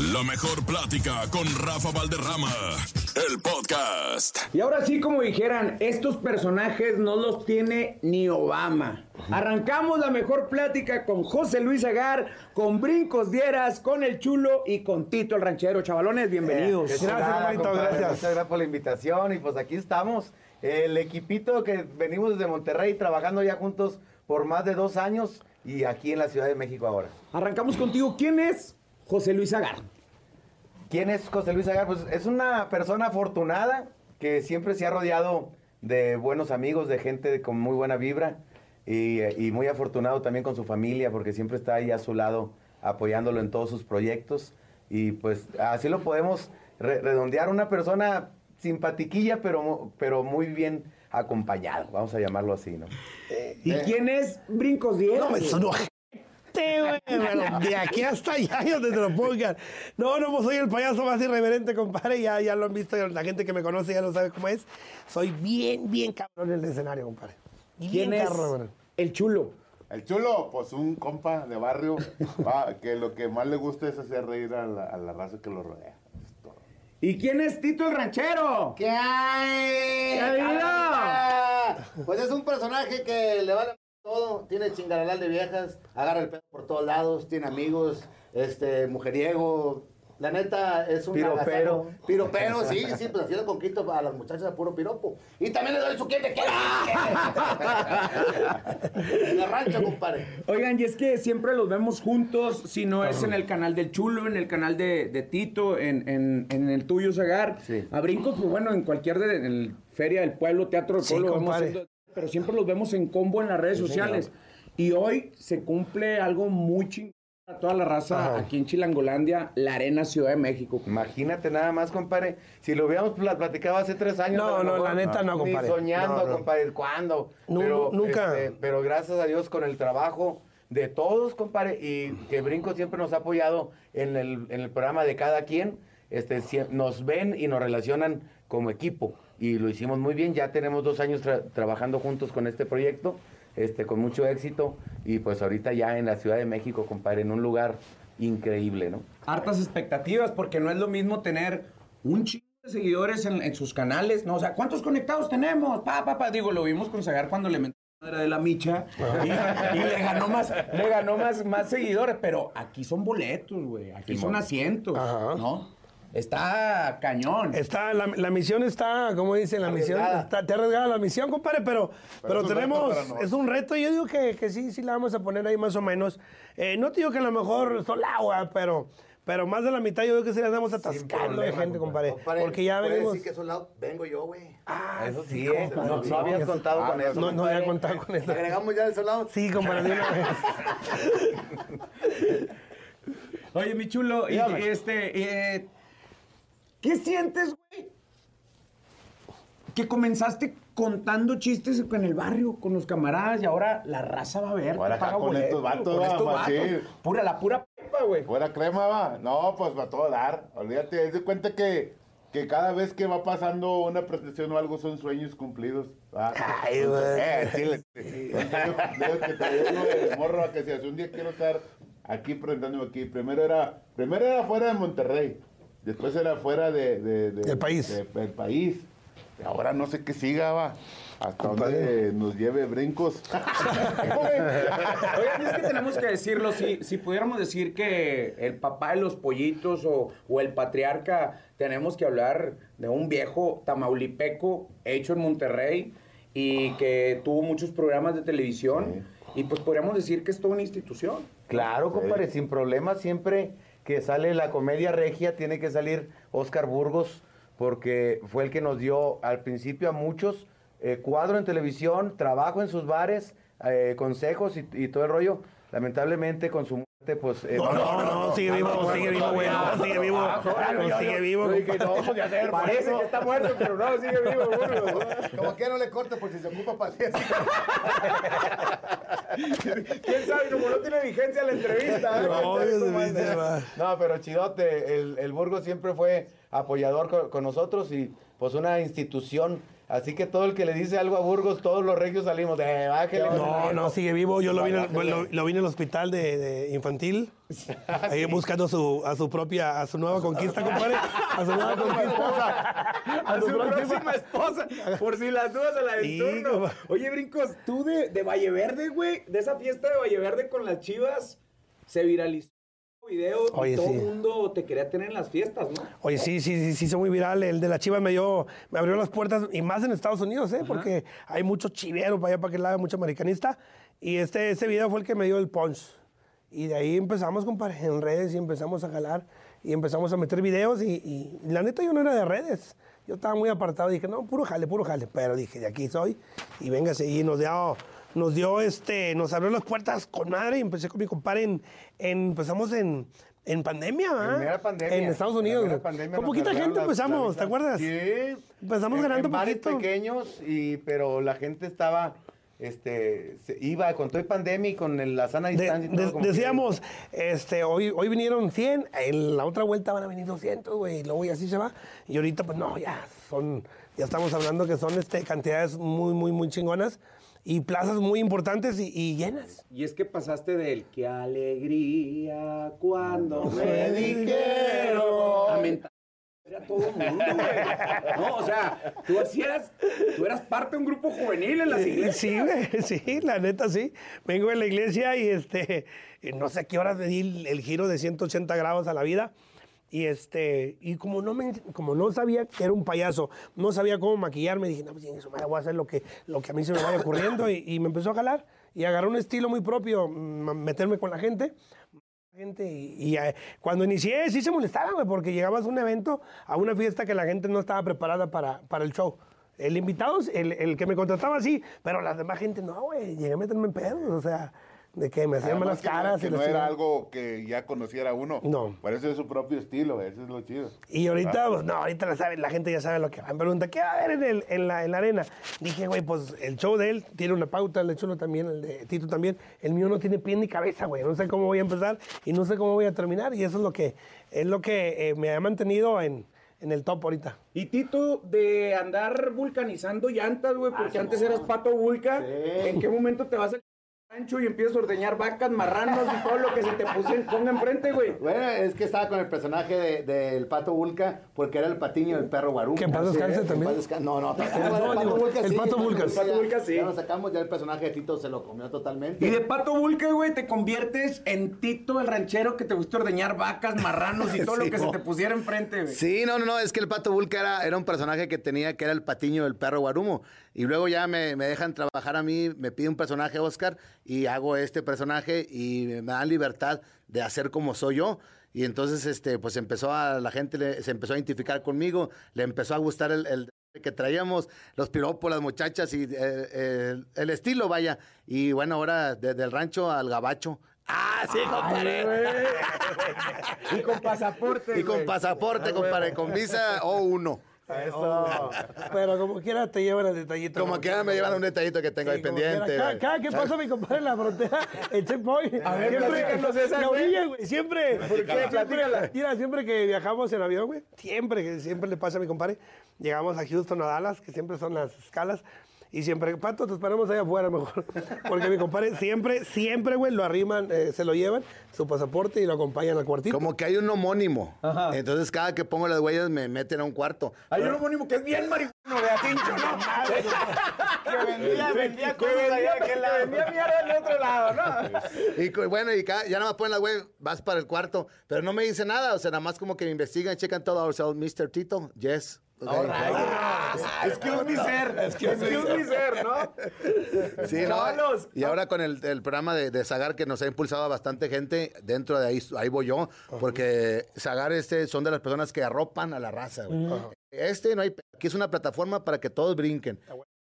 La mejor plática con Rafa Valderrama, el podcast. Y ahora sí, como dijeran, estos personajes no los tiene ni Obama. Arrancamos la mejor plática con José Luis Agar, con Brincos Dieras, con el Chulo y con Tito el Ranchero. Chavalones, bienvenidos. Eh, qué chulada, compadre. Muchas gracias por la invitación y pues aquí estamos. El equipito que venimos desde Monterrey trabajando ya juntos por más de dos años y aquí en la Ciudad de México ahora. Arrancamos contigo. ¿Quién es José Luis Agar? ¿Quién es José Luis Agar? Pues es una persona afortunada que siempre se ha rodeado de buenos amigos, de gente con muy buena vibra y, y muy afortunado también con su familia porque siempre está ahí a su lado apoyándolo en todos sus proyectos y pues así lo podemos re- redondear. Una persona simpatiquilla pero, pero muy bien acompañado, vamos a llamarlo así, ¿no? ¿Y quién es Brincos Dieras? No, me sonó güey, de aquí hasta allá yo donde te lo pongan. No, no, pues soy el payaso más irreverente, compadre. Ya, ya lo han visto, la gente que me conoce ya lo sabe cómo es. Soy bien, bien cabrón en el escenario, compadre. ¿Quién Bien es cabrón. el Chulo? El chulo, pues un compa de barrio, va, que lo que más le gusta es hacer reír a la, a la raza que lo rodea. ¿Y quién es Tito el Ranchero? ¿Qué hay? ¿Qué ha habido? Pues es un personaje que le vale todo, tiene chingaralal de viejas, agarra el pedo por todos lados, tiene amigos, este, mujeriego. La neta es un Piropero. agasajo. Piropero, sí, sí, pues así le conquito a las muchachas a puro piropo. Y también le doy su quien En el rancho, compadre. Oigan, y es que siempre los vemos juntos, si no es en el canal del Chulo, en el canal de, de Tito, en, en- en el tuyo, Zagar. Sí. A Brincos, pues bueno, en cualquier de, en el Feria del Pueblo, Teatro del Sí, Pueblo, compadre. haciendo- pero siempre los vemos en combo en las redes sociales. Y hoy se cumple algo muy chingón a toda la raza Ajá. aquí en Chilangolandia, la Arena Ciudad de México. Imagínate nada más, compadre. Si lo hubiéramos pla- platicado hace tres años. No, no, la neta no, Ni compadre. soñando, No, no. compadre. ¿Cuándo? Pero, nunca. este, pero gracias a Dios con el trabajo de todos, compadre, y que Brinco siempre nos ha apoyado en el, en el programa de cada quien. Este, nos ven y nos relacionan como equipo. Y lo hicimos muy bien. Ya tenemos dos años tra- trabajando juntos con este proyecto, este, con mucho éxito. Y pues ahorita ya en la Ciudad de México, compadre, en un lugar increíble, ¿no? hartas expectativas porque no es lo mismo tener un chingo de seguidores en, en sus canales, ¿no? O sea, ¿cuántos conectados tenemos? Pa, pa, pa. Digo, lo vimos con Zagar cuando le metió la madre de la micha y, y le ganó más, le ganó más, más seguidores, pero aquí son boletos, güey. Aquí son asientos, Ajá. ¿no? Está cañón. Está, la, la misión está, como dicen, la misión está, te arriesgada la misión, compadre, pero, pero, es tenemos, es un reto, yo digo que, que sí, sí la vamos a poner ahí más o menos. Eh, no te digo que a lo mejor son agua, pero, pero más de la mitad yo creo que sí las vamos atascando de gente, compadre. Compadre, porque ya venimos... decir que es vengo yo, güey. Ah, Eso sí, ¿eh? compadre, no, sí, no habías eso- contado Ah, con eso. No, no había contado con eso. Agregamos ya el solado. Sí, compadre, de una vez. Oye, mi chulo, Dígame. y este, eh, ¿qué sientes, güey? Que comenzaste contando chistes en el barrio con los camaradas y ahora la raza va a ver. Ahora acá con boleto, estos vatos, con estos vatos. Pura, la pura pepa, güey. Fuera crema, va. No, pues va a todo dar. Olvídate, haz de cuenta que, que cada vez que va pasando una presentación o algo son sueños cumplidos. Ay, güey. Eh, chile. Entonces, yo digo que te morro a que si hace un día quiero estar aquí presentándome aquí. Primero era, primero era fuera de Monterrey. Después era fuera de, de- de- Del país. de- del país. Ahora no sé qué siga, va. Hasta donde nos lleve brincos. Oigan, es que tenemos que decirlo, si, si pudiéramos decir que el papá de los pollitos o, o el patriarca, tenemos que hablar de un viejo tamaulipeco hecho en Monterrey y que tuvo muchos programas de televisión y pues podríamos decir que es toda una institución. Claro, compadre, sin problema, siempre que sale la comedia regia tiene que salir Oscar Burgos, porque fue el que nos dio al principio a muchos eh, cuadro en televisión, trabajo en sus bares, eh, consejos y, todo el rollo. Lamentablemente con su pues... eh, No, no, no, sigue vivo, sigue vivo, güey. No, sigue vivo. Sigue vivo. No, Parece que está muerto, pero no, sigue vivo. bueno. Como que no le corte por si se ocupa para ¿Quién sabe? Como no tiene vigencia la entrevista. ¿eh? No, va. No, pero chidote, el, el Burgos siempre fue apoyador co- con, nosotros y pues una institución Así que todo el que le dice algo a Burgos, todos los regios salimos de bájele. No, no, sigue vivo. Yo lo vi, lo, lo vi en el hospital de, de infantil. Ahí buscando su, a su propia, a su nueva conquista, compadre. A su nueva conquista. A su próxima esposa. Por si las dudas a la Sí, turno. Oye, Brincos, tú de, de Valle Verde, güey, de esa fiesta de Valle Verde con las chivas, se viralizó video Oye, y todo sí. el mundo te quería tener en las fiestas, ¿no? Oye, sí, sí, sí, sí, hizo muy viral. El de la chiva me dio, me abrió las puertas, y más en Estados Unidos, ¿eh? Porque hay mucho chivero para allá, para aquel lado, mucho americanista. Y este, este video fue el que me dio el punch. Y de ahí empezamos, compadre, en redes y empezamos a jalar y empezamos a meter videos. Y, y la neta, yo no era de redes. Yo estaba muy apartado. Dije, no, puro jale, puro jale. Pero dije, de aquí soy. Y véngase. Y nos dio, nos dio este, nos abrió las puertas con madre. Y empecé con mi compadre en, en- empezamos en, en pandemia. En mera pandemia. En Estados Unidos. Con poquita gente empezamos, ¿te acuerdas? Sí. Empezamos En- ganando en bares poquito. pequeños, y, pero la gente estaba, este, se iba con todo el pandemia y con el- la sana De- distancia. y todo, de- como que- decíamos, este, hoy, hoy vinieron 100, en la otra vuelta van a venir 200, güey, y luego y así se va. Y ahorita, pues no, ya son, ya estamos hablando que son este, cantidades muy, muy, muy chingonas y plazas muy importantes y, y llenas. Y es que pasaste del qué alegría cuando me dijeron a mentar a todo el mundo, güey. No, o sea, tú hacías, tú eras parte de un grupo juvenil en las iglesias. Sí, güey, sí, la neta sí. Vengo de la iglesia y este, no sé a qué horas le di el, el giro de 180 grados a la vida. Y este, y como no me, como no sabía que era un payaso, no sabía cómo maquillarme, dije, no, pues en eso madre, voy a hacer lo que, lo que a mí se me vaya ocurriendo. Y, y me empezó a jalar y agarré un estilo muy propio, mm, meterme con la gente. Gente, y, y, eh, cuando inicié sí se molestaban, güey, porque llegabas a un evento, a una fiesta que la gente no estaba preparada para, para el show. El invitado, el, el que me contrataba sí, pero la demás gente no, güey, llegué a meterme en pedos, o sea, de que me hacían Además malas que no- caras. Que y no era algo que ya conociera uno. No. Por eso es su propio estilo, eso es lo chido. Y ahorita, pues no, ahorita la, sabe, la gente ya sabe lo que va. Me pregunta, ¿qué va a haber en, el- en la, en la arena? Dije, güey, pues el show de él tiene una pauta, el de Chulo también, el de Tito también. El mío no tiene pie ni cabeza, güey. No sé cómo voy a empezar y no sé cómo voy a terminar. Y eso es lo que, es lo que eh, me ha mantenido en, en el top ahorita. Y Tito, de andar vulcanizando llantas, güey, porque antes eras pato vulca, ¿en qué momento te vas al rancho y empiezas a ordeñar vacas, marranos y todo lo que se te pusi- ponga enfrente, güey? Bueno, es que estaba con el personaje de- del Pato Vulca porque era el patiño del perro Guarumo. Que en paz descanse también. No, no, No, el Pato Vulca el sí. Pato Vulca. El Pato Vulca sí. ya Ya lo sacamos, ya el personaje de Tito se lo comió totalmente. Y de pato vulca, güey, te conviertes en Tito, el ranchero que te gusta ordeñar vacas, marranos y todo lo que se te pusiera enfrente, güey. Sí, no, no, no, es que el Pato Vulca era, era un personaje que tenía, que era el patiño del perro Guarumo. Y luego ya me, me dejan trabajar a mí, me pide un personaje Oscar y hago este personaje y me dan libertad de hacer como soy yo. Y entonces, este, pues empezó a, la gente le- se empezó a identificar conmigo, le empezó a gustar el, el que traíamos, los piropos, las muchachas y eh, el, el estilo, vaya. Y bueno, ahora desde el rancho al gabacho. Ah, sí, compadre. Y con pasaporte, Y con pasaporte, compadre, con visa o uno. Eso. Pero como quiera te llevan el detallito. Como quiera me llevan un detallito que tengo Sí, ahí como pendiente. Cada, cada que pasa mi compadre en la frontera, el checkpoint. A ver, la güey. güey. Siempre. qué? Siempre, Platícala. mira, siempre que viajamos en avión, güey. Siempre, que siempre le pasa a mi compadre. Llegamos a Houston, a Dallas, que siempre son las escalas. Y siempre, Pato, te esperamos ahí afuera mejor. Porque mi compadre siempre, siempre, güey, lo arriman, eh, se lo llevan, su pasaporte y lo acompañan al cuartito. Como que hay un homónimo. Entonces, cada que pongo las huellas me meten a un cuarto. Hay un homónimo que es bien marihuano, de Atincho, ¿no? que vendía, vendía cosas allá de aquel lado. vendía mierda del otro lado, ¿no? Y bueno, y cada- ya nada más ponen las huellas, vas para el cuarto. Pero no me dice nada, o sea, nada más como que me investigan, checan todo. O sea, Mr. Tito, yes. Ok. Excuse me, ser. Excuse me, ser, ¿no? Sí, ¿no? Y ahora con el, el programa de, de Zagar que nos ha impulsado a bastante gente, dentro de ahí, ahí voy yo, porque Zagar este son de las personas que arropan a la raza. güey. Este no hay, aquí es una plataforma para que todos brinquen.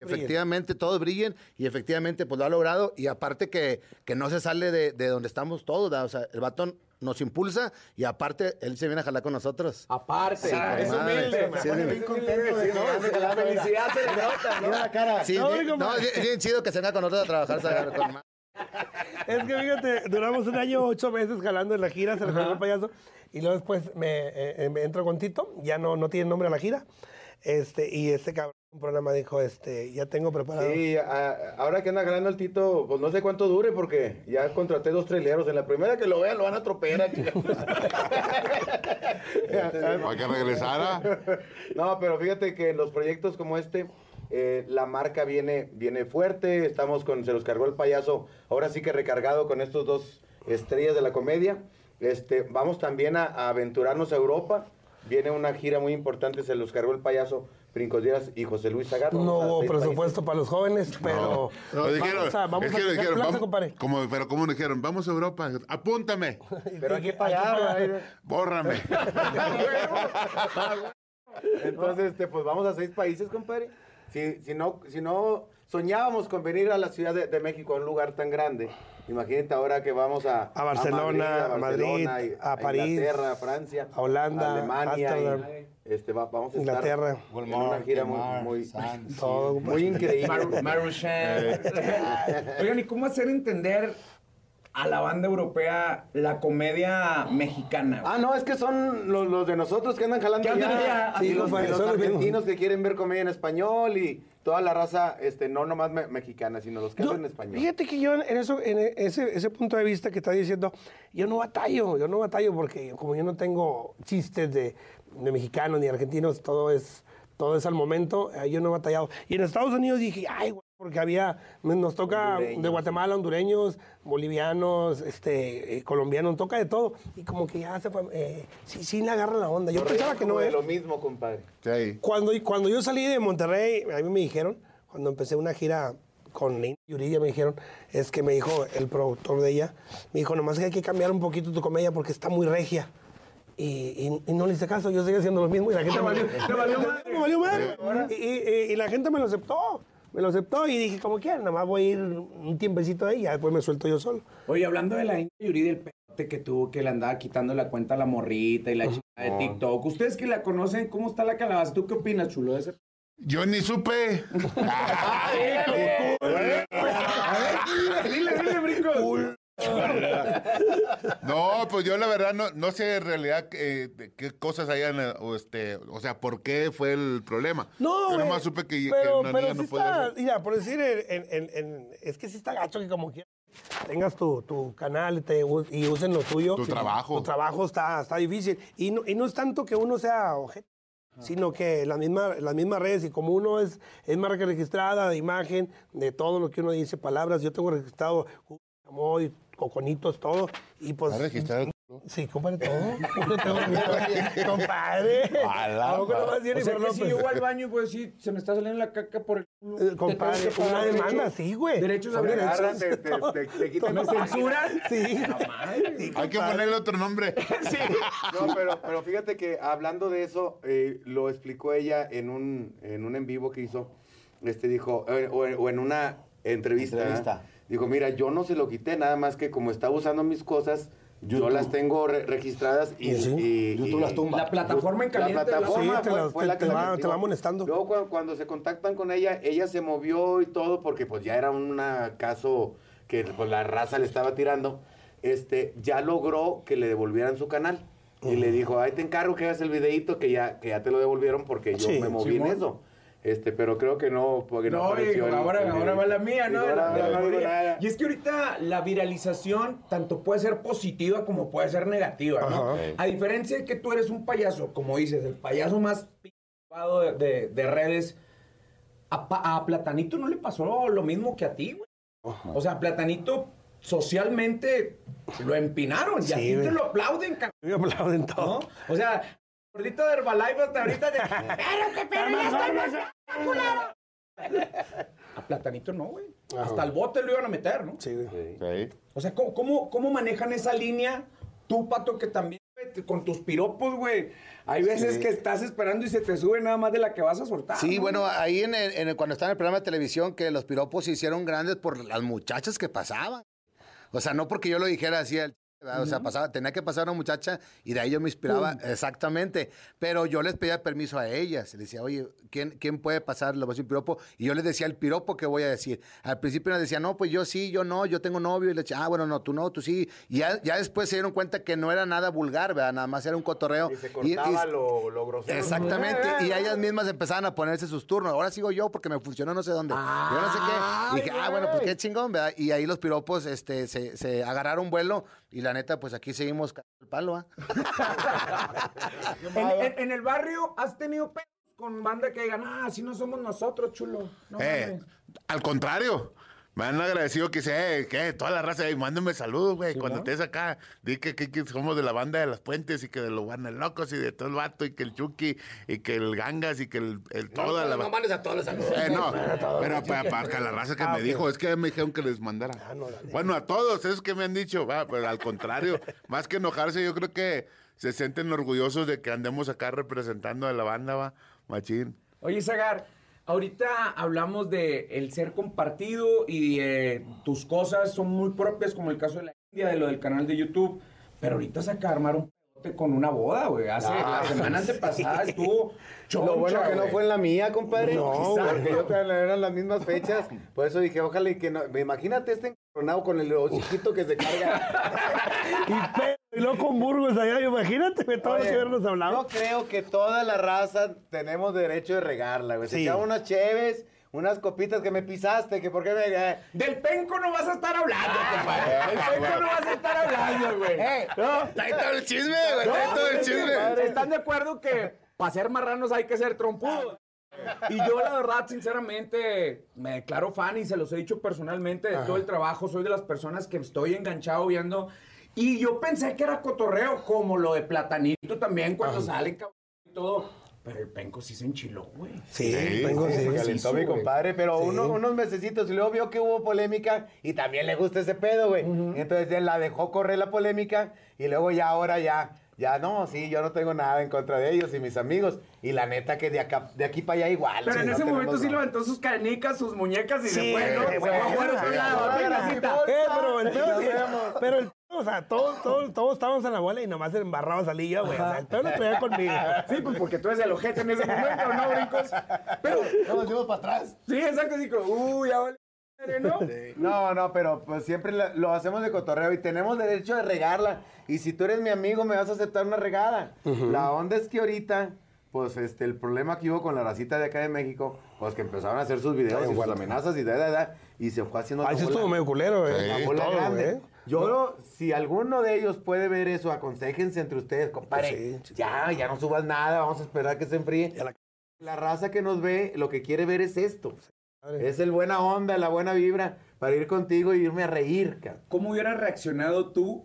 Efectivamente, todos brillen y efectivamente pues lo ha logrado y aparte que, que no se sale de, de donde estamos todos, ¿da? o sea, el batón nos impulsa y aparte él se viene a jalar con nosotros. Aparte, es madre. humilde. Sí, sí. bien contento. sí, ¿no? La felicidad se le nota, ¿no? Sí, sí, hombre, no, es bien- es bien chido que se venga con nosotros a trabajar con Es que fíjate, duramos un año, ocho meses jalando en la gira, se le pegó el payaso. Y luego después me, eh, eh, me entro con Tito, ya no, no tiene nombre a la gira. Este, y este cabrón en un programa dijo, este, ya tengo preparado. Sí, a- ahora que anda ganando el Tito, pues no sé cuánto dure porque ya contraté dos traileros. En la primera que lo vean lo van a atropellar. Para que regresara. No, pero fíjate que en los proyectos como este, eh, la marca viene, viene fuerte. Estamos con, se los cargó el payaso, ahora sí que recargado con estos dos estrellas de la comedia. Este, vamos también a, a aventurarnos a Europa. Viene una gira muy importante, se los cargó el payaso Brincos Díaz y José Luis Zagar. No hubo presupuesto para los jóvenes, pero... Lo dijeron, vamos es a que dijeron, plaza, vamos- compadre. como, pero ¿cómo nos dijeron? Vamos a Europa, apúntame. Pero hay que pagar. bórrame. Entonces, este, pues vamos a seis países, compadre. Si, si, no, si no soñábamos con venir a la Ciudad de, de México, a un lugar tan grande, imagínate ahora que vamos a... A Barcelona, a Madrid, y- a París, Inglaterra, a Francia, a Holanda, a Alemania, Ámsterdam, y, este, va- vamos a Inglaterra. estar en una gira muy, muy, Todo, muy increíble. Maru- Maruchan. Oigan, ¿y cómo hacer entender a la banda europea la comedia mexicana? güey? Ah, no, es que son los, los de nosotros que andan jalando Sí, así los, argentinos que quieren ver comedia en español y toda la raza, este, no nomás me- mexicana, sino los que Yo- hablan en español. Fíjate que yo en, eso, en ese, ese punto de vista que estás diciendo, yo no batallo, yo no batallo porque como yo no tengo chistes de, de mexicanos ni argentinos, todo es, todo es al momento, eh, yo no he batallado. Y en Estados Unidos dije, ay, güey, porque había, nos toca Hondureños. de Guatemala, hondureños, bolivianos, este, eh, colombianos, toca de todo. Y como que ya se fue, eh, sí, sí le agarran la onda. Yo Correcto, pensaba que no de es. lo mismo, compadre. Sí. Cuando, cuando yo salí de Monterrey, a mí me dijeron, cuando empecé una gira con Lina Yuridia, me dijeron, es que me dijo el productor de ella, me dijo, nomás que hay que cambiar un poquito tu comedia porque está muy regia. Y, y- y no le hice caso, yo seguía haciendo lo mismo y la gente me valió, valió madre. Y- y la gente me lo aceptó, me lo aceptó y dije, como quieran, nada más voy a ir un tiempecito ahí y ya después me suelto yo solo. Oye, hablando de la India Yuri del que tuvo, que le andaba quitando la cuenta a la morrita y la chica de TikTok. Ustedes que la conocen, ¿cómo está la calabaza? ¿Tú qué opinas, chulo? de ese? Yo ni supe. No, pues yo la verdad no, no sé en realidad eh, qué cosas hayan, eh, o, este, o sea, por qué fue el problema. No, Yo nomás supe que, que pero, una pero niña no puede está, mira, por decir, en, en- en- es que sí está gacho que como quieras tengas tu, tu canal y, te y usen lo tuyo. Tu trabajo. Tu trabajo está, está difícil. Y no, y no es tanto que uno sea objeto, sino que la misma, las mismas redes, y como uno es, es marca registrada de imagen, de todo lo que uno dice, palabras, yo tengo registrado Chamoy, coconitos, todo, y pues... ¿Está registrado? Sí, compadre, todo. Yo tengo compadre. ¿A poco no vas a decir O sea, Jennifer que si yo voy al baño y puedo decir, se me está saliendo la caca por el culo. Eh, ¿te tengo compadre, una demanda, sí, güey. Derechos de derechos. Agarran, te, te, te- te quitan ¿Me censuran? Sí. Madre. Hay que ponerle otro nombre. No, pero, pero fíjate que hablando de eso, eh, lo explicó ella en un, en un en vivo que hizo. Este dijo, eh, o, o en una entrevista. Entrevista. Dijo, mira, yo no se lo quité, nada más que como estaba usando mis cosas, yo las tengo re- registradas y, Sí. y- YouTube y- las tumba. La plataforma en caliente. La plataforma Sí, te fue, la- fue te- la que te la va- te amonestando. Luego cu- cuando, se contactan con ella, ella se movió y todo porque pues ya era un caso que pues, la raza le estaba tirando. Este, ya logró que le devolvieran su canal. Y le dijo, ahí te encargo que hagas el videito que ya, que ya te lo devolvieron porque yo Sí, me moví en eso. Este, pero creo que no, porque no, No, apareció ahora, el ahora va la mía, ¿no? La- la y es que ahorita la viralización tanto puede ser positiva como puede ser negativa, ¿no? Ajá. A diferencia de que tú eres un payaso, como dices, el payaso más picado de, de- de redes, a, a Platanito no le pasó lo mismo que a ti, güey. O sea, Platanito socialmente lo empinaron y a ti te lo aplauden, cabrón. Me aplauden todo. ¿no? O sea, gordito de Herbalife hasta ahorita de... ¡Pero que pero ya estoy más culero! A Platanito no, güey. Hasta el bote lo iban a meter, ¿no? Sí, güey. Sí. O sea, ¿cómo, cómo, cómo manejan esa línea? Tú, Pato, que también, güey, con tus piropos, güey. Hay veces que estás esperando y se te sube nada más de la que vas a soltar. Sí, ¿no? bueno, ahí en el- en el- cuando estaba en el programa de televisión, que los piropos se hicieron grandes por las muchachas que pasaban. O sea, no porque yo lo dijera así, el O sea, pasaba, tenía que pasar una muchacha y de ahí yo me inspiraba, exactamente. Pero yo les pedía permiso a ellas. Les decía, oye, ¿quién, quién puede pasar? Le voy a decir un piropo. Y yo les decía el piropo que voy a decir. Al principio nos decía, no, pues yo sí, yo no, yo tengo novio. Y le decía, ah, bueno, no, tú no, tú sí. Y ya, ya después se dieron cuenta que no era nada vulgar, ¿verdad? Nada más era un cotorreo. Y se Y- y- cortaba lo, lo grosero. Exactamente, y ellas mismas empezaban a ponerse sus turnos. Ahora sigo yo porque me funcionó no sé dónde. yo no sé qué. Y dije, ah, bueno, pues qué chingón, ¿verdad? Y ahí los piropos este, se, se agarraron vuelo y la neta, pues aquí seguimos cagando el palo, ¿ah? En, en- en el barrio has tenido pedos con banda que digan, ah, si no somos nosotros, chulo. No Eh, al contrario. Me han agradecido que sé, que toda la raza, hey, mándame saludos, güey. Cuando estés acá, di que, que- que somos de la banda de las puentes y que de los guanes locos y de todo el vato y que el Chucky y que el Gangas y que el, el toda la mandes a todos los saludos. Eh, no, pero para, para la raza que me dijo, es que me dijeron que les mandara. bueno, a todos, esos que me han dicho, va, pero al contrario, más que enojarse, yo creo que se sienten orgullosos de que andemos acá representando a la banda, va, machín. Oye, Zagar, ahorita hablamos de el ser compartido y eh, tus cosas son muy propias, como el caso de la India, de lo del canal de YouTube. Pero ahorita saca a armar un pedote con una boda, güey. Hace la semana antepasada estuvo choncha, Lo bueno que no fue en la mía, compadre. No, porque yo eran las mismas fechas. Por eso dije, ojalá y que no. Imagínate este encoronado con el hociquito que se carga. Y, y luego con Burgos allá, imagínate, güey, todos los que Oye, hubieran hablado. Yo creo que toda la raza tenemos derecho de regarla, güey. Se Sí. unas cheves, unas copitas que me pisaste, que por qué me. eh, Del penco no vas a estar hablando, compadre. Del penco no vas a estar hablando, güey. Eh, Trae todo el chisme, güey, trae todo el chisme. ¿Están de acuerdo que para ser marranos hay que ser trompudos? Y yo, la verdad, sinceramente, me declaro fan y se los he dicho personalmente de todo el trabajo. Soy de las personas que estoy enganchado viendo. Y yo pensé que era cotorreo, como lo de Platanito también, cuando sale cabrón y todo. Pero el penco sí se enchiló, güey. Sí, Sí, tengo Se sí. calentó mi compadre, pero Sí. uno- unos mesecitos y luego vio que hubo polémica y también le gusta ese pedo, güey. Entonces él la dejó correr la polémica y luego ya ahora ya, ya no, sí, yo no tengo nada en contra de ellos y mis amigos. Y la neta que de, acá, de aquí para allá igual. Pero en no ese momento sí levantó sus canicas, sus muñecas y Sí, se fue, Se fue a otro lado. Eh, pero el pedo, Sí, o sea, todos, todos, todos estábamos en la bola y nomás embarraba salí yo, güey. O sea, pedo lo traía conmigo. Sí, pues porque tú eres el ojete en ese momento, ¿no, brincos? Pero, No, nos dimos para atrás. sí, exacto, así como, uy, ya vale, ¿no? No, no, pero pues siempre lo hacemos de cotorreo y tenemos derecho de regarla. Y si tú eres mi amigo, me vas a aceptar una regada. La onda es que ahorita, pues este, el problema que hubo con la racita de acá de México, pues que empezaron a hacer sus videos y sus amenazas y da, da, da, y se fue haciendo Ahí sí estuvo medio culero, güey. Sí. una bola Todo, grande. güey. Yo, lo- si alguno de ellos puede ver eso, aconsejense entre ustedes, compadre. Sí, sí, ya, ya no subas nada, vamos a esperar que se enfríe. La- La raza que nos ve, lo que quiere ver es esto. Es el buena onda, la buena vibra, para ir contigo y irme a reír, cabrón. ¿Cómo hubieras reaccionado tú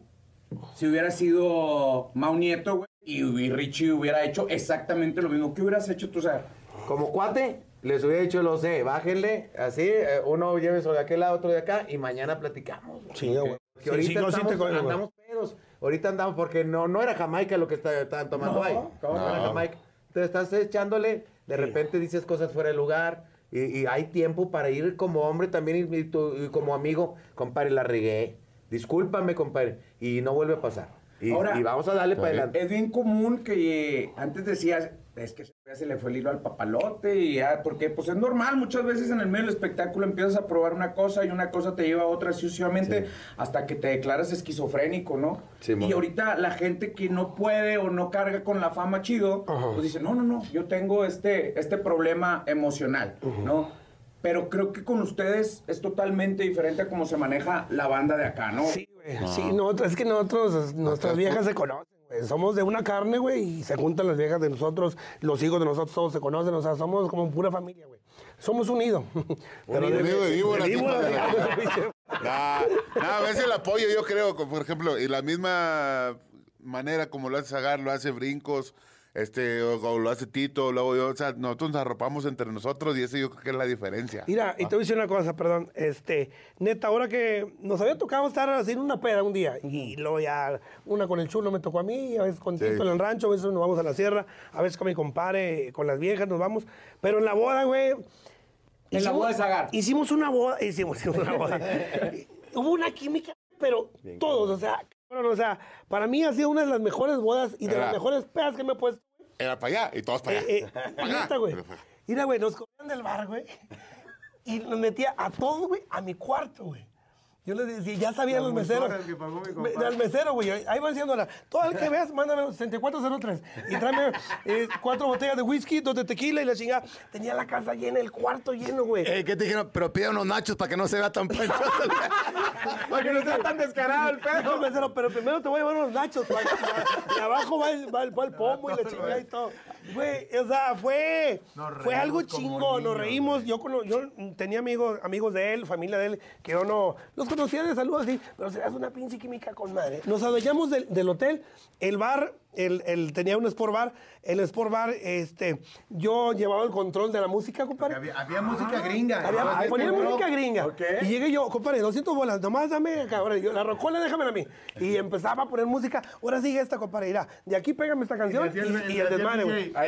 si hubiera sido Mau Nieto, güey, y, Richie hubiera hecho exactamente lo mismo? ¿Qué hubieras hecho tú, o sea? Como cuate, les hubiera dicho, lo sé, bájenle, así, eh, uno llévese de aquel lado, otro de acá, y mañana platicamos. güey. Sí, güey. Que Sí, ahorita sí, no, estamos, andamos pedos. Ahorita andamos, porque no, no era Jamaica lo que estaban tomando No, ahí. ¿cómo No era no? Jamaica. Entonces estás echándole, de repente dices cosas fuera de lugar, y, y hay tiempo para ir como hombre también y, y tú- y como amigo, compadre, la regué. Discúlpame, compadre, y no vuelve a pasar. Y, Ahora- y vamos a darle para adelante. Es bien común que eh, antes decías, es que ya se le fue el hilo al papalote y ya, porque pues es normal, muchas veces en el medio del espectáculo empiezas a probar una cosa y una cosa te lleva a otra sucesivamente hasta que te declaras esquizofrénico, ¿no? Sí, y ahorita la gente que no puede o no carga con la fama chido, pues dice, no, no, no, yo tengo este, este problema emocional, ¿no? Pero creo que con ustedes es totalmente diferente a cómo se maneja la banda de acá, ¿no? Sí, güey. Sí, no, es que nosotros, nuestras viejas se conocen. Somos de una carne, güey, y se juntan las viejas de nosotros, los hijos de nosotros, todos se conocen, o sea, somos como pura familia, güey. Somos unidos. Unido de víboras, de de. Nah, nah, a veces el apoyo, yo creo, por ejemplo, y la misma manera como lo hace Zagar, lo hace Brincos, este, o, o lo hace Tito, luego yo, o sea, nosotros nos arropamos entre nosotros y eso yo creo que es la diferencia. Mira, y te voy a decir una cosa, perdón. Este, neta, ahora que nos había tocado estar así en una peda un día, y luego ya una con el chulo me tocó a mí, a veces con Sí. Tito en el rancho, a veces nos vamos a la sierra, a veces con mi compadre, con las viejas nos vamos. Pero en la boda, güey. En la boda de Zagar. Hicimos una boda, hicimos, hicimos una boda. Hubo una química, pero todos, o sea, Bueno, o sea, para mí ha sido una de las mejores bodas y de las mejores pedas que me he puesto. Era para allá y todos para allá. Eh, eh, güey. Mira, güey, nos corrían del bar, güey. Y nos metía a todos, güey, a mi cuarto, güey. Yo les decía, ya sabían los meseros. horas que pagó mi Me- compadre. Al mesero, güey. Ahí van siendo la. Todo el que veas, mándame un 6403. Y tráeme eh, cuatro botellas de whisky, dos de tequila y la chingada. Tenía la casa llena, el cuarto lleno, güey. Eh, ¿Qué te dijeron? Pero pide unos nachos para que no se vea tan panchoso. Para que no sea tan descarado el pedo. el mesero, pero primero te voy a llevar unos nachos. pa- Y abajo va el, va el, va el pomo y la chingada y todo. Güey, o sea, fue, Nos fue algo chingón, nos reímos. Yo, cono- yo tenía amigos, amigos de él, familia de él, que yo no los conocía de salud así, pero se hace una pinche química con madre. Nos adueñamos del, del hotel, el bar, el, el- tenía un sport bar, el sport bar, este, yo llevaba el control de la música, compadre. Había, había música gringa. Había, Entonces, ponía música gringa. Ok. Y llegué yo, compadre, 200 bolas, nomás dame, cabrón. Yo, la rocola, déjamela a mí. Y empezaba a poner música. Ahora sigue esta, compadre. Mira, de aquí pégame esta canción y, el- y le el hacía desmadre, el güey. Ah.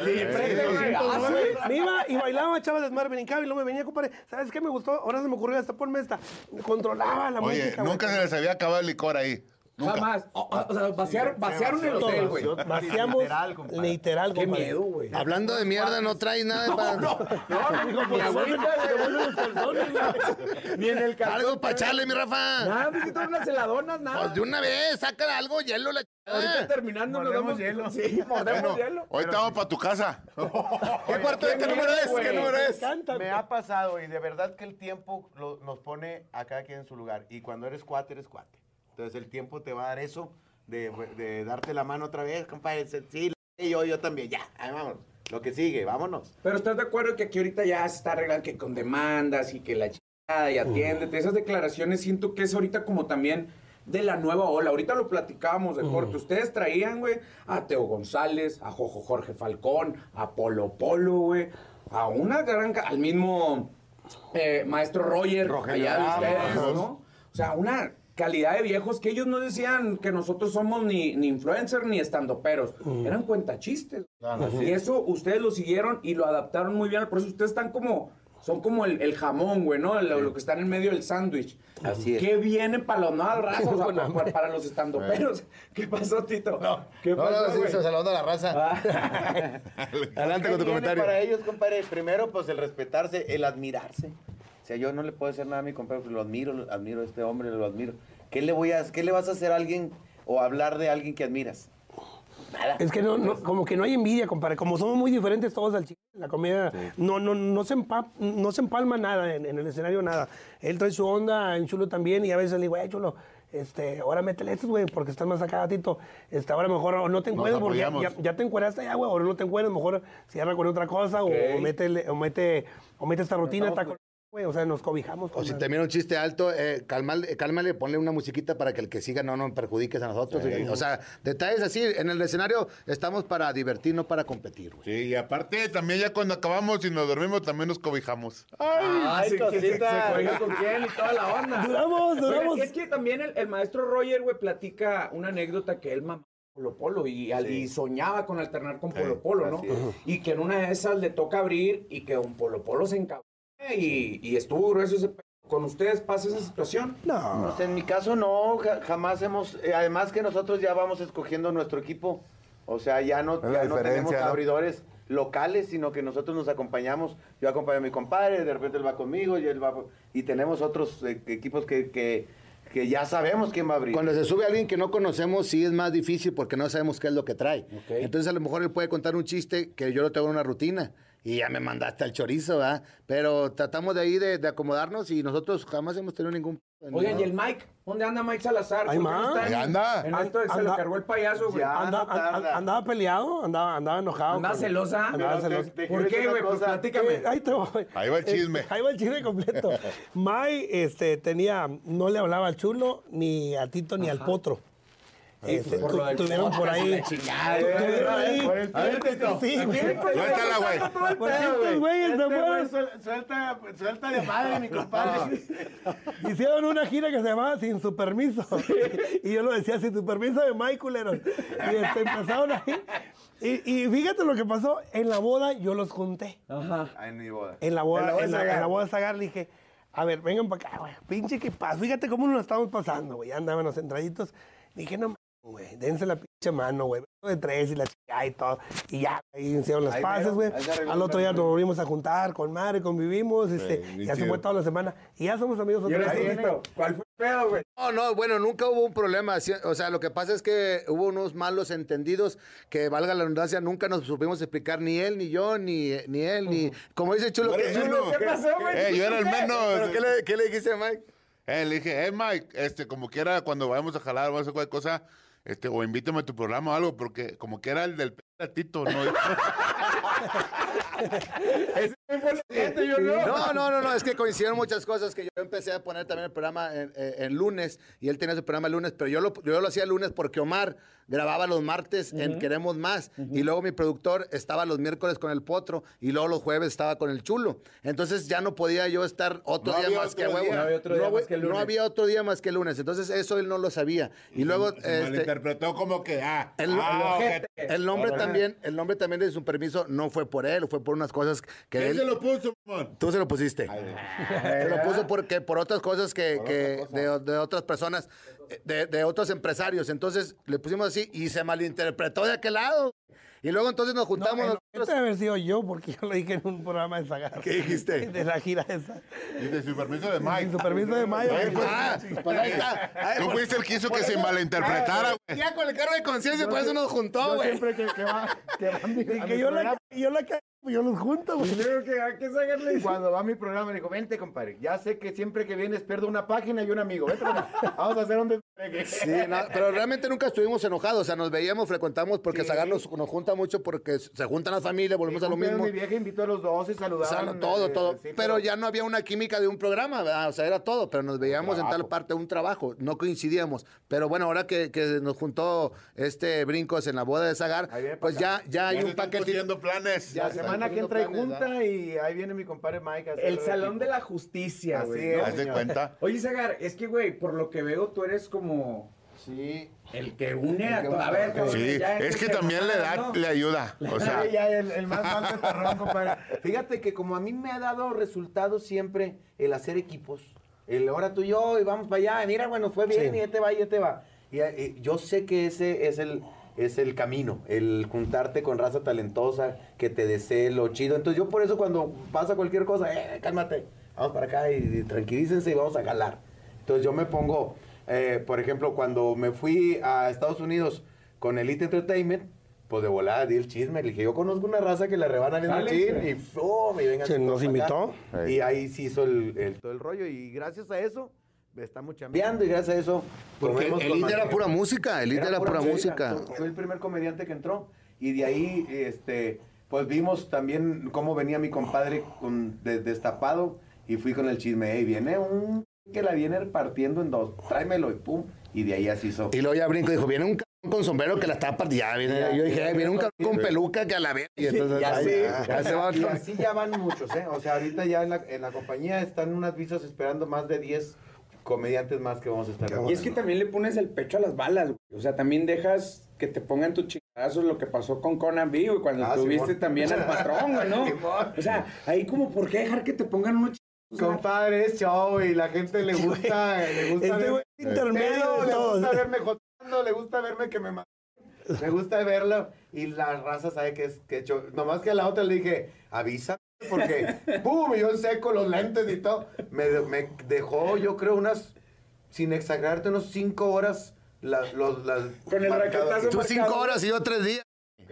Me iba y bailaba, echaba desmadre, brincaba y luego me venía, compadre. ¿Sabes qué me gustó? Ahora se me ocurrió hasta ponme esta. Controlaba la Oye, música. nunca güey. se les había acabado el licor ahí. Nunca. Jamás. O, o- o sea, vaciaron, vaciaron el hotel, güey. Vaciamos Literal, compadre. literal, Qué compadre. miedo, güey. Hablando de mierda, no traes nada para... No, dijo, pues, agüita, te vuelven los calzones, güey. Ni en el calzón. Algo para echarle, mi Rafa. Nada, visito unas heladonas, nada. Pues de una vez, saca algo, hielo, la Ahorita terminando nos damos hielo. Sí, mordemos hielo. hoy estamos para tu casa. ¿Qué parte de qué número es? ¿Qué número Me es? Me ha pasado y de verdad que el tiempo nos pone a cada quien en su lugar. Y cuando eres cuate, eres cuate. Entonces el tiempo te va a dar eso de, de darte la mano otra vez, compadre. Sí, yo, yo también. Ya, ahí vámonos. Lo que sigue, vámonos. Pero estás de acuerdo que aquí ahorita ya se está arreglando que con demandas y que la chingada y atiéndete. Esas declaraciones siento que es ahorita como también de la nueva ola. Ahorita lo platicábamos de corte. Ustedes traían, güey, a Teo González, a Jojo Jorge Falcón, a Polo Polo, güey, a una gran... al mismo eh, maestro Roger, allá de ustedes, ¿no? O sea, una calidad de viejos que ellos no decían que nosotros somos ni, ni influencers ni estandoperos. Eran cuentachistes. Y eso ustedes lo siguieron y lo adaptaron muy bien. Por eso ustedes están como... Son como el, el jamón, güey, ¿no? Lo, lo que está en medio del sándwich. Así es. ¿Qué viene para los nuevas razas? O sea, Con pa- hambre. pa- para, los estandoperos. ¿Qué pasó, Tito? ¿Qué No, pasó, no, sí, güey? se saludando a la raza. Adelante con tu ¿Qué viene comentario. Para ellos, compadre, primero, pues el respetarse, el admirarse. O sea, yo no le puedo hacer nada a mi compadre, pues, lo admiro, lo admiro a este hombre, lo admiro. ¿Qué le voy a, qué le vas a hacer a alguien o hablar de alguien que admiras? Nada. Es que no, no, como que no hay envidia, compadre. Como somos muy diferentes todos al chile, la comida no, no, no, se no se empalma nada en, en el escenario, nada. Él trae su onda, en Chulo también, y a veces le digo, eh, Chulo, este, ahora métele estos, güey, porque estás más acá, Tito. Este, ahora mejor no te encueres porque ya, apoyamos. ya, ya te encueraste ya, güey, ahora no te encueres, mejor cierra con otra cosa, o, o, mete, o, mete, o mete esta rutina, güey, o sea, nos cobijamos. O si te mira un chiste alto, eh, cálmale, cálmale, ponle una musiquita para que el que siga no nos perjudiques a nosotros. O sea, detalles así. En el escenario estamos para divertir, no para competir, güey. Sí, y aparte también ya cuando acabamos y nos dormimos también nos cobijamos. Ay, Ay, se, se, se cosita. cobija con quién y toda la onda. Duramos, duramos. es que también el, el maestro Roger, güey, platica una anécdota que él mamá Polo Polo y, al- y soñaba con alternar con Polo Polo, ¿no? Y que en una de esas le toca abrir y que un Polo Polo se encabrona y, y estuvo grueso ese ¿Con ustedes pasa esa situación? No. Pues en mi caso no, ja- jamás hemos, eh, además que nosotros ya vamos escogiendo nuestro equipo, o sea, ya no, ya no tenemos ¿no? abridores locales, sino que nosotros nos acompañamos, yo acompaño a mi compadre, de repente él va conmigo y él va, y tenemos otros eh, equipos que, que, que ya sabemos quién va a abrir. Cuando se sube alguien que no conocemos, sí es más difícil porque no sabemos qué es lo que trae. Entonces, a lo mejor él puede contar un chiste que yo lo tengo en una rutina y ya me mandaste al chorizo, ¿verdad? Pero tratamos de ahí de, de acomodarnos y nosotros jamás hemos tenido ningún. Oigan, ¿y el Mike? ¿Dónde anda Mike Salazar? Ay, ¿Por qué no ma. está en- Ahí anda. En esto se lo Anda- cargó el payaso, güey. Ya. Anda- no tarda. an- andaba peleado, andaba, andaba enojado. ¿Andaba con- celosa? Andaba te- celosa. te ¿Por qué, güey? Pues platícame. Eh, ahí te voy. Ahí va el chisme. Eh, ahí va el chisme completo. Mai este, tenía, no le hablaba al chulo, ni a Tito, ni al potro. Este, por tu- lo del tuvieron por ahí. A ver, Tito. Sí, güey. Suéltala, güey. Por estos güeyes se fueron. güey suel- suelta, suelta de madre, mi compadre. Hicieron una gira que se llamaba Sin su permiso. Y yo lo decía, sin su permiso de Mike, culeros. Y este, empezaron ahí. Y, y fíjate lo que pasó. En la boda yo los junté. Ajá. Ah, en mi boda. En la boda, En la boda en la, en boda de Zagar le dije, a ver, vengan para acá, güey. Pinche que pasa. Fíjate cómo nos estamos pasando, güey. Andaban los entraditos. Dije, no, güey, dense la pinche mano, güey. De tres y la chica y todo. Y ya, ahí hicieron las mero, güey. Al otro día nos volvimos a juntar con madre, convivimos, este, bien ya se chido. fue toda la semana. Y ya somos amigos otra vez. ¿cuál fue el pedo, güey? No, no, bueno, nunca hubo un problema. O sea, lo que pasa es que hubo unos malos entendidos que, valga la redundancia, nunca nos supimos explicar ni él, ni yo, ni, ni él, ni. Como dice Chulo, que- menos. ¿Qué pasó, güey? Eh, yo era el ¿Pero menos. qué le, qué le dijiste, Mike? Eh, le dije, eh, Mike, este, como quiera, cuando vayamos a jalar o a hacer cualquier cosa, este, o invítame a tu programa o algo, porque como que era el del Tito, ¿no? Yo no. No, no, no, no, es que coincidieron muchas cosas que yo empecé a poner también el programa en, en- en lunes y él tenía su programa el lunes, pero yo lo, yo lo hacía el lunes porque Omar grababa los martes en Queremos Más y luego mi productor estaba los miércoles con el Potro y luego los jueves estaba con el Chulo. Entonces ya no podía yo estar otro No día más que huevo. No había otro día No, más que el no lunes. había otro día más que el lunes. Entonces eso él no lo sabía. Y luego Se este, malinterpretó como que, ah, el, ah, el- ojete. el nombre también, el nombre también de su permiso no fue por él, fue por unas cosas que ¿Quién él se lo puso, mon? Tú se lo pusiste. Se lo puso porque por otras cosas que, que de, de otras personas, de, de otros empresarios. Entonces le pusimos así y se malinterpretó de aquel lado. Y luego entonces nos juntamos No, nosotros. debe haber sido yo, porque yo lo dije en un programa de Sagar. ¿Qué dijiste? De la gira esa. Y de su permiso de Mike. Sin su permiso de mayo. Ah, pues ahí está. Ay, Tú por- fuiste el que hizo que se malinterpretara, güey. Ya con el cargo de conciencia, por eso nos juntó, güey. Siempre que, que va, que va a mi, Y a que mi yo la, yo la yo los junto, güey. Creo que hay que sacarle. cuando va a mi programa, le digo, vente, compadre. Ya sé que siempre que vienes pierdo una página y un amigo. Vente, compadre. vamos a hacer un despegue. Sí, no, pero realmente nunca estuvimos enojados, o sea, nos veíamos, frecuentamos porque Sagar nos, nos junta mucho porque se juntan las familias, volvemos a lo mismo. Mi vieja invitó a los dos y saludaban. Sal- todo, eh, todo. sí, pero, ya no había una química de un programa, ¿verdad? o sea, era todo, pero nos veíamos en tal parte un trabajo, no coincidíamos. Pero bueno, ahora que, que nos juntó este Brincos en la boda de Zagar, pues ya, ya hay Ya se un paquetito. planes. La Ya semana que entra y junta y ahí viene mi compadre Mike. a hacer El salón equipo. de la justicia, Así güey. es. ¿no? Haz de cuenta. Oye, Zagar, es que, güey, por lo que veo, tú eres como Sí. el que une a que todo. une. A ver, cabrón, Sí, ya es que se también le da, ¿no? le ayuda. O sea, ya, el, el más mal perrón, compadre. Fíjate que como a mí me ha dado resultados siempre el hacer equipos. El ahora tú y yo y vamos para allá. Mira, bueno, fue bien Sí. y ya te va, ya te va. Y, eh, yo sé que ese es el, es el camino, el juntarte con raza talentosa, que te desee lo chido. Entonces yo por eso cuando pasa cualquier cosa, eh, cálmate, vamos para acá y, y tranquilícense y vamos a jalar. Entonces yo me pongo, eh, por ejemplo, cuando me fui a Estados Unidos con Elite Entertainment, pues de volada di el chisme. Le dije, yo conozco una raza que le rebana bien Sale, machín y ¡fum! y vengan nos acá. ahí se hizo el, el- todo el rollo. Y gracias a eso, estamos chambeando. Y gracias a eso, Porque comemos el Elite era pura música, el Elite era pura música. Fue el primer comediante que entró. Y de ahí, este, pues vimos también cómo venía mi compadre con, de- destapado. Y fui con el chisme. Y viene un que la viene partiendo en dos. Tráemelo y pum. Y de ahí así hizo. Y luego ya brinco dijo, viene un con sombrero que la está partiendo. Ya viene, Ya, yo dije, ya, "Eh, viene un cabrón con peluca que a la vez. Y entonces, ya ay, sé. ya, ya se va Y otro. así ya van muchos, ¿eh? O sea, ahorita ya en la, en la compañía están unas visas esperando más de 10 comediantes más que vamos a estar. Y es que también le pones el pecho a las balas, güey. O sea, también dejas que te pongan tus chingazos lo que pasó con Conan B, güey, cuando Ah, tuviste Simón. también al patrón, güey, ¿no? Simón. O sea, ahí como, ¿por qué dejar que te pongan unos chingazos? Compadre, es show y la gente le gusta, le gusta Este güey ver- intermedio Pero de le gusta verme jotando, le gusta verme que me Me gusta verlo y la raza sabe que es que yo, nomás que a la otra le dije, avisa porque pum, y yo en seco los lentes y todo. Me, me dejó, yo creo, unas, sin exagerarte, unos cinco horas las, los, las Con el raquetazo. Tú cinco horas y yo tres días.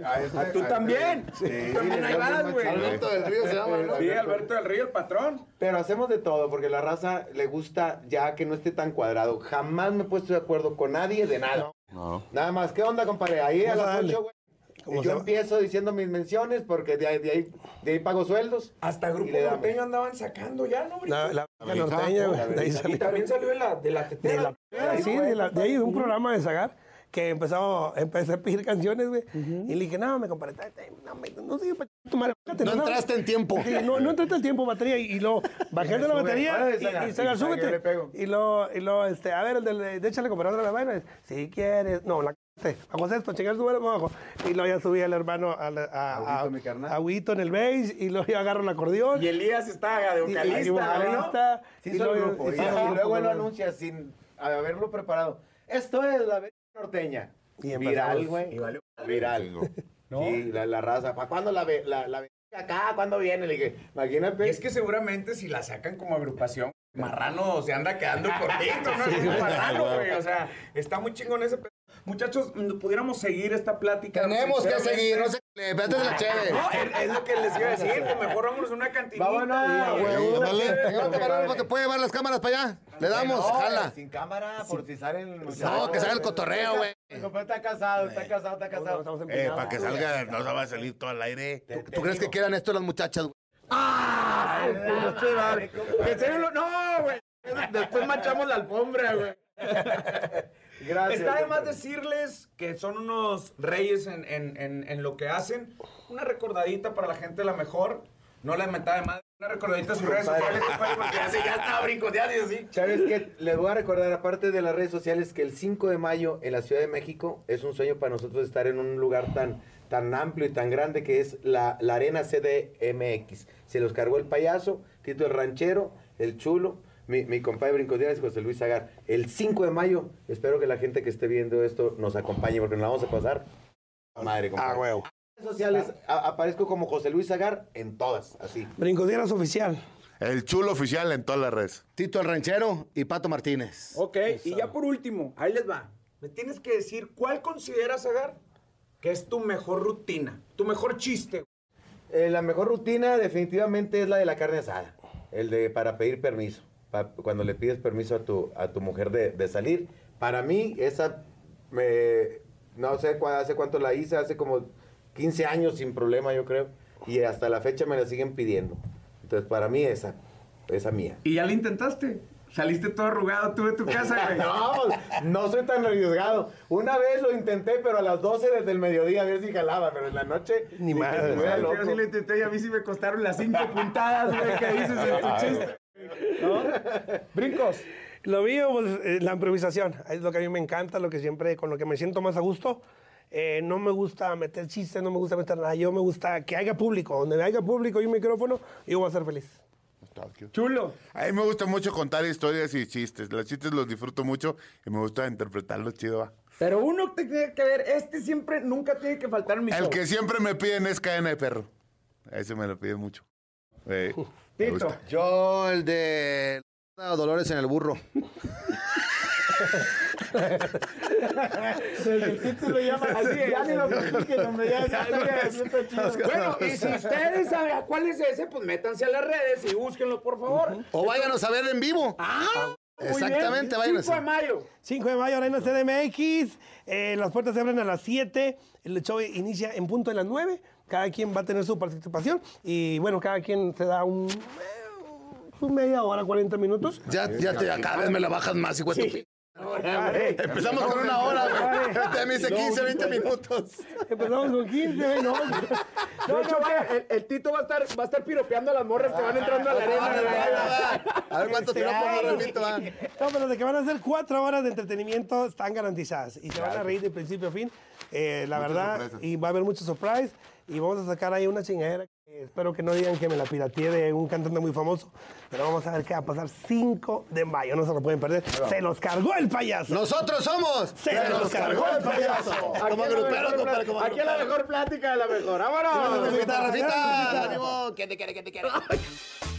A este- Ah, tú a este- también. Sí, Tú también ahí vas, güey. Alberto del Río se llama, ¿no? Sí, Alberto del Río, el patrón. Pero hacemos de todo, porque la raza le gusta ya que no esté tan cuadrado. Jamás me he puesto de acuerdo con nadie de nada. No. Nada más, ¿qué onda, compadre? Ahí a las darle. 8, güey. ¿Cómo Y yo empiezo diciendo mis menciones porque de ahí, de ahí, de ahí pago sueldos. Hasta Y Grupo. Norteño andaban sacando ya, ¿no? La, la, La norteña, güey. la De ahí Y salió. también salió de la, de la De la, sí, de, la- de ahí, de un programa de Zagar, que empezó, empecé a pedir canciones, güey. Y le dije, no, me ta- no, me- no sé, pa- tu madre, bájate, No sabes". entraste en tiempo. No, no entraste el tiempo, batería, y, y luego bajé de la batería y, y Zagar, Y súbete. Y luego, y luego, este, a ver, el de échale compadre otra la vaina, si quieres, no, la cagaste. bajo esto, chingar su abajo. Y luego ya subí al hermano a, a, a, carnal. Agüito en el bass, y luego ya agarro el acordeón. Y Elías está de y- y vocalista, ¿no? vocalista, Sí, y luego- grupo. y Y, luego él lo anuncia sin haberlo preparado. Esto es la norteña. Y Viral, güey. Viral. Chingo. Sí, la, la raza. ¿Para cuándo la ve? La, la ve acá, ¿cuándo viene? Le dije, imagínate. Y es que seguramente si la sacan como agrupación, Marrano se anda quedando cortito, ¿no? Es un marrano, güey. O sea, está muy chingón ese pedo. Muchachos, mm, pudiéramos seguir esta plática. Tenemos que seguir, no se de la chévere. No, es, es lo que les iba a decir, pues mejor vámonos a una cantinita. Vámonos, güey. que ¿te puede llevar las cámaras para allá? Le damos, No, jala. Sin cámara, por si salen. No, que salga el cotorreo, güey. Está casado, está casado, está casado. Estamos Eh, para que salga, no se va a salir todo al aire. ¿Tú crees que quieran esto las muchachas, güey? Que en serio No, güey. Después manchamos la alfombra, güey. Gracias. Está de más decirles que son unos reyes en, en- en- en lo que hacen. Una recordadita para la gente la mejor. No la mentada de madre. Una recordadita a sus redes sociales, porque ya, se- ya estaba brincoteando y así. ¿Sabes qué? Les voy a recordar, aparte de las redes sociales, que el 5 de mayo en la Ciudad de México es un sueño para nosotros estar en un lugar tan, tan amplio y tan grande que es la, la Arena CDMX. Se los cargó el payaso, Tito el Ranchero, el Chulo, mi, mi compadre Brincoteares, José Luis Zagar. El 5 de mayo, espero que la gente que esté viendo esto nos acompañe porque nos la vamos a pasar. Madre, compadre. Ah, huevo. En redes sociales a- aparezco como José Luis Zagar en todas, así. Brincodieras oficial. El chulo oficial en todas las redes. Tito el ranchero y Pato Martínez. Ok, y ya por último, ahí les va. Me tienes que decir cuál consideras, Agar, que es tu mejor rutina, tu mejor chiste. Eh, la mejor rutina definitivamente es la de la carne asada. El de para pedir permiso. Pa- cuando le pides permiso a tu, a tu mujer de, de salir. Para mí, esa, me- no sé cua- hace cuánto la hice, hace como 15 años sin problema, yo creo. Y hasta la fecha me la siguen pidiendo. Entonces, para mí, esa, esa mía. ¿Y ya la intentaste? Saliste todo arrugado tú de tu casa, güey. No, no soy tan arriesgado. Una vez lo intenté, pero a las 12 desde el mediodía a ver si jalaba, pero en la noche Ni dije, madre. "Me voy a Yo loco". sí lo intenté y a mí sí me costaron las cinco puntadas, güey, que dices en tu chiste. ¿No? Brincos. Lo mío, pues, eh, la improvisación. Es lo que a mí me encanta, lo que siempre, con lo que me siento más a gusto. Eh, no me gusta meter chistes, no me gusta meter nada. Yo me gusta que haya público. Donde haya público y un micrófono, yo voy a ser feliz. Chulo. A mí me gusta mucho contar historias y chistes. Los chistes los disfruto mucho y me gusta interpretarlos chido. va. Pero uno te tiene que ver, este siempre, nunca tiene que faltar en mi El show. que siempre me piden es cadena de perro. Ese me lo pide mucho. Eh, Tito. Yo, el de Dolores en el burro. El título llama así. Ya ni lo platiquen, hombre, ya, ya, ya, ya está chido. Bueno, y si ustedes saben cuál es ese, pues métanse a las redes y búsquenlo, por favor. O váyanos a ver en vivo. Ah, muy Exactamente, bien. váyanos. 5 de mayo. 5 de mayo, Arena CDMX. eh, las puertas se abren a las 7. El show inicia en punto de las 9. Cada quien va a tener su participación. Y bueno, cada quien se da un. eh, un media hora, 40 minutos. Ya, ya, te, ya cada vez me la bajas más, hijo de tu pi- Empezamos con una hora, güey. Este me dice 15, 20 minutos. Empezamos con 15, ¿no? De hecho, el, el Tito va a estar, va a estar piropeando a las morras que van entrando a la arena. A ver cuánto tiró por lo repito, va. No, pero de que van a ser cuatro horas de entretenimiento están garantizadas. Y se van a reír de principio a fin. Eh, la Muchas verdad, sorpresas. y va a haber muchos surprise. Y vamos a sacar ahí una chingadera. que espero que no digan que me la pirateé de un cantante muy famoso. Pero vamos a ver qué va a pasar 5 de mayo. No se lo pueden perder. Se los cargó el payaso. Nosotros somos. Se los cargó el payaso. Como grupero, compadre, como Aquí es la mejor plática de la mejor. ¡Vámonos! Rafita, Rafita, ánimo. ¿Qué te quiere, te quiere?